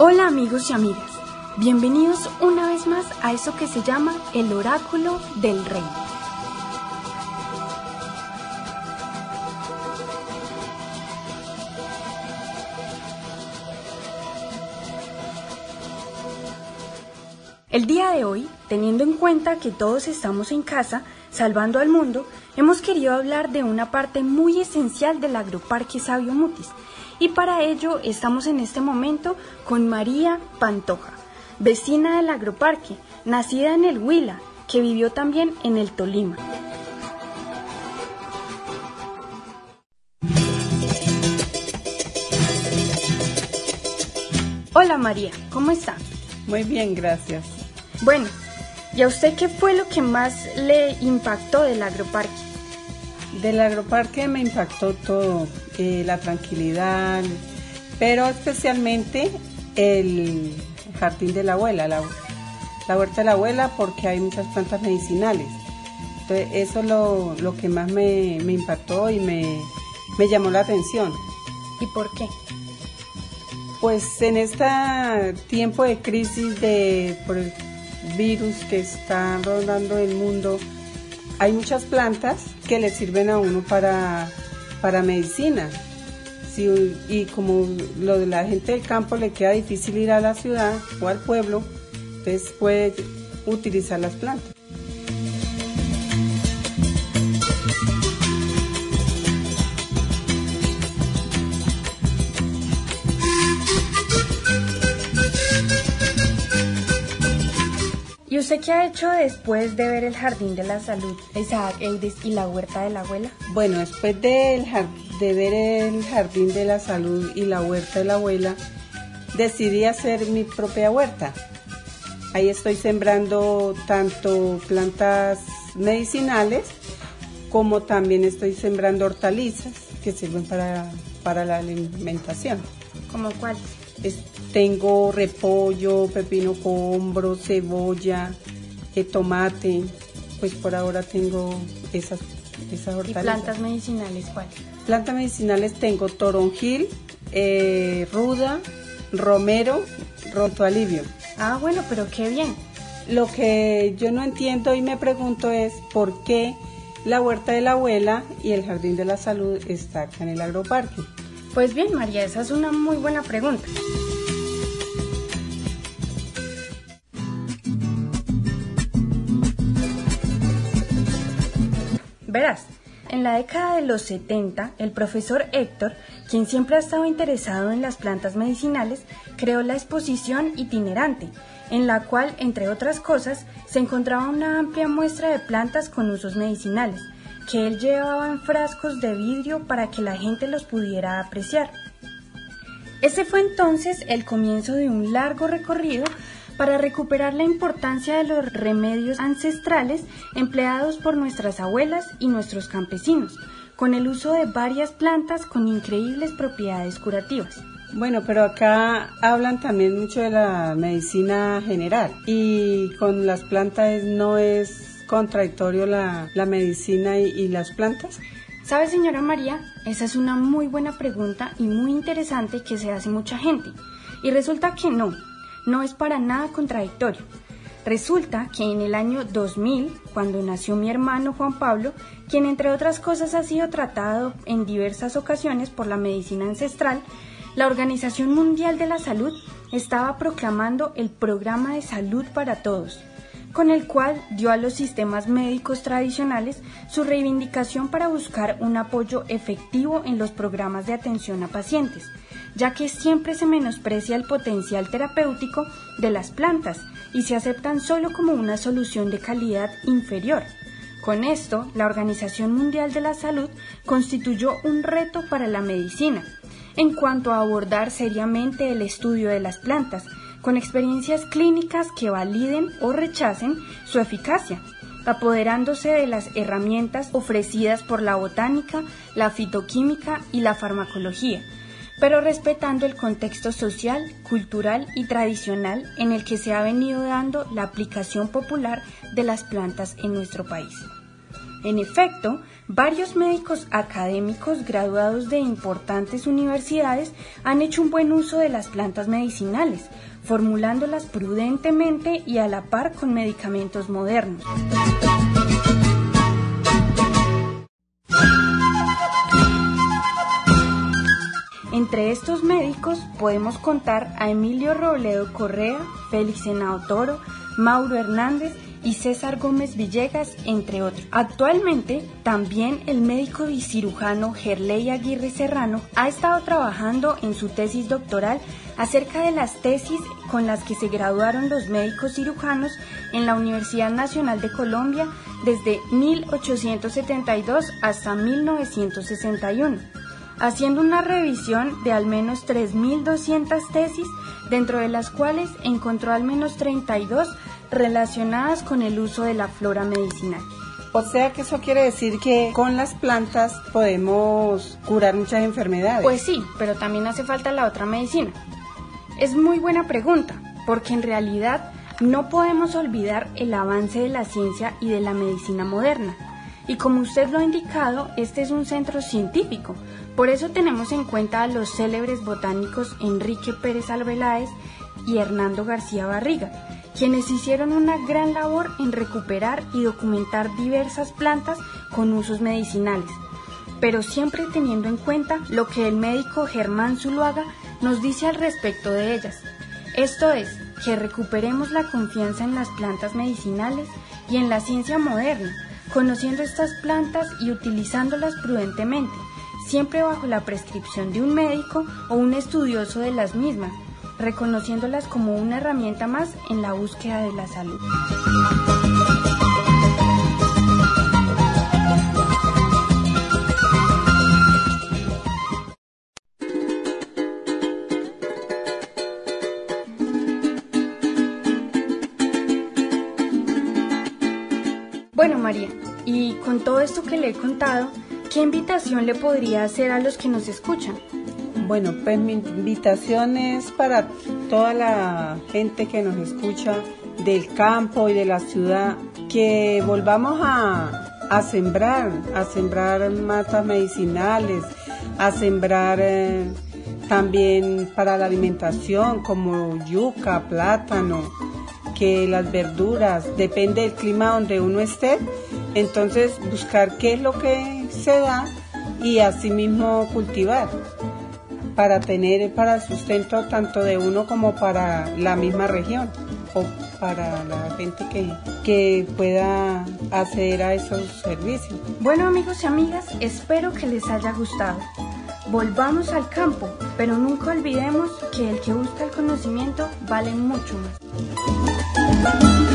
Hola amigos y amigas, bienvenidos una vez más a eso que se llama el oráculo del rey. El día de hoy, teniendo en cuenta que todos estamos en casa, salvando al mundo, hemos querido hablar de una parte muy esencial del agroparque Sabio Mutis, y para ello estamos en este momento con María Pantoja, vecina del agroparque, nacida en el Huila, que vivió también en el Tolima. Hola María, ¿cómo está? Muy bien, gracias. Bueno, ¿y a usted qué fue lo que más le impactó del agroparque? Del agroparque me impactó todo, eh, la tranquilidad, pero especialmente el jardín de la abuela, la, huerta de la abuela, porque hay muchas plantas medicinales. Entonces, eso es lo, que más me, impactó y me, llamó la atención. ¿Y por qué? Pues en este tiempo de crisis de, por el virus que está rondando el mundo, hay muchas plantas que le sirven a uno para, para medicina. y como lo de la gente del campo le queda difícil ir a la ciudad o al pueblo, entonces puede utilizar las plantas. Usted qué ha hecho después de ver el Jardín de la Salud, Isaac Eides y la Huerta de la Abuela? Bueno, después de, de ver el Jardín de la Salud y la Huerta de la Abuela, decidí hacer mi propia huerta. Ahí estoy sembrando tanto plantas medicinales como también estoy sembrando hortalizas que sirven para, para la alimentación. ¿Como cuáles? Tengo repollo, pepino combro, cebolla, eh, tomate. Pues por ahora tengo esas, esas hortalizas. ¿Y plantas medicinales cuáles? Plantas medicinales tengo toronjil, eh, ruda, romero, roto alivio. Ah, bueno, pero qué bien. Lo que yo no entiendo y me pregunto es por qué la huerta de la abuela y el jardín de la salud está acá en el agroparque. Pues bien, María, esa es una muy buena pregunta. Verás, en la década de los 70, el profesor Héctor, quien siempre ha estado interesado en las plantas medicinales, creó la exposición itinerante, en la cual, entre otras cosas, se encontraba una amplia muestra de plantas con usos medicinales, que él llevaba en frascos de vidrio para que la gente los pudiera apreciar. Ese fue entonces el comienzo de un largo recorrido para recuperar la importancia de los remedios ancestrales empleados por nuestras abuelas y nuestros campesinos, con el uso de varias plantas con increíbles propiedades curativas. Bueno, pero acá hablan también mucho de la medicina general y con las plantas no es contradictorio la, medicina y, y las plantas. ¿Sabe, señora María? Esa es una muy buena pregunta y muy interesante que se hace mucha gente. Y resulta que no, no es para nada contradictorio. Resulta que en el año 2000, cuando nació mi hermano Juan Pablo, quien entre otras cosas ha sido tratado en diversas ocasiones por la medicina ancestral, la Organización Mundial de la Salud estaba proclamando el Programa de Salud para Todos, con el cual dio a los sistemas médicos tradicionales su reivindicación para buscar un apoyo efectivo en los programas de atención a pacientes, ya que siempre se menosprecia el potencial terapéutico de las plantas y se aceptan solo como una solución de calidad inferior. Con esto, la Organización Mundial de la Salud constituyó un reto para la medicina en cuanto a abordar seriamente el estudio de las plantas, con experiencias clínicas que validen o rechacen su eficacia, apoderándose de las herramientas ofrecidas por la botánica, la fitoquímica y la farmacología, pero respetando el contexto social, cultural y tradicional en el que se ha venido dando la aplicación popular de las plantas en nuestro país. En efecto, varios médicos académicos graduados de importantes universidades han hecho un buen uso de las plantas medicinales, formulándolas prudentemente y a la par con medicamentos modernos. Entre estos médicos podemos contar a Emilio Robledo Correa, Félix Senado Toro, Mauro Hernández y César Gómez Villegas, entre otros. Actualmente, también el médico y cirujano Gerley Aguirre Serrano ha estado trabajando en su tesis doctoral acerca de las tesis con las que se graduaron los médicos cirujanos en la Universidad Nacional de Colombia desde 1872 hasta 1961 haciendo una revisión de al menos 3.200 tesis, dentro de las cuales encontró al menos 32 relacionadas con el uso de la flora medicinal. O sea que eso quiere decir que con las plantas podemos curar muchas enfermedades. Pues sí, pero también hace falta la otra medicina. Es muy buena pregunta, porque en realidad no podemos olvidar el avance de la ciencia y de la medicina moderna. Y como usted lo ha indicado, este es un centro científico. Por eso tenemos en cuenta a los célebres botánicos Enrique Pérez Albeláez y Hernando García Barriga, quienes hicieron una gran labor en recuperar y documentar diversas plantas con usos medicinales, pero siempre teniendo en cuenta lo que el médico Germán Zuluaga nos dice al respecto de ellas. Esto es, que recuperemos la confianza en las plantas medicinales y en la ciencia moderna, conociendo estas plantas y utilizándolas prudentemente, siempre bajo la prescripción de un médico o un estudioso de las mismas, reconociéndolas como una herramienta más en la búsqueda de la salud. Bueno, María, y con todo esto que le he contado, ¿qué invitación le podría hacer a los que nos escuchan? Bueno, pues mi invitación es para toda la gente que nos escucha del campo y de la ciudad, que volvamos a, sembrar, a sembrar matas medicinales, a sembrar eh, también para la alimentación como yuca, plátano, que las verduras, depende del clima donde uno esté, entonces buscar qué es lo que se da y asimismo cultivar para tener para el sustento tanto de uno como para la misma región o para la gente que, que pueda acceder a esos servicios. Bueno amigos y amigas, espero que les haya gustado. Volvamos al campo, pero nunca olvidemos que el que busca el conocimiento vale mucho más.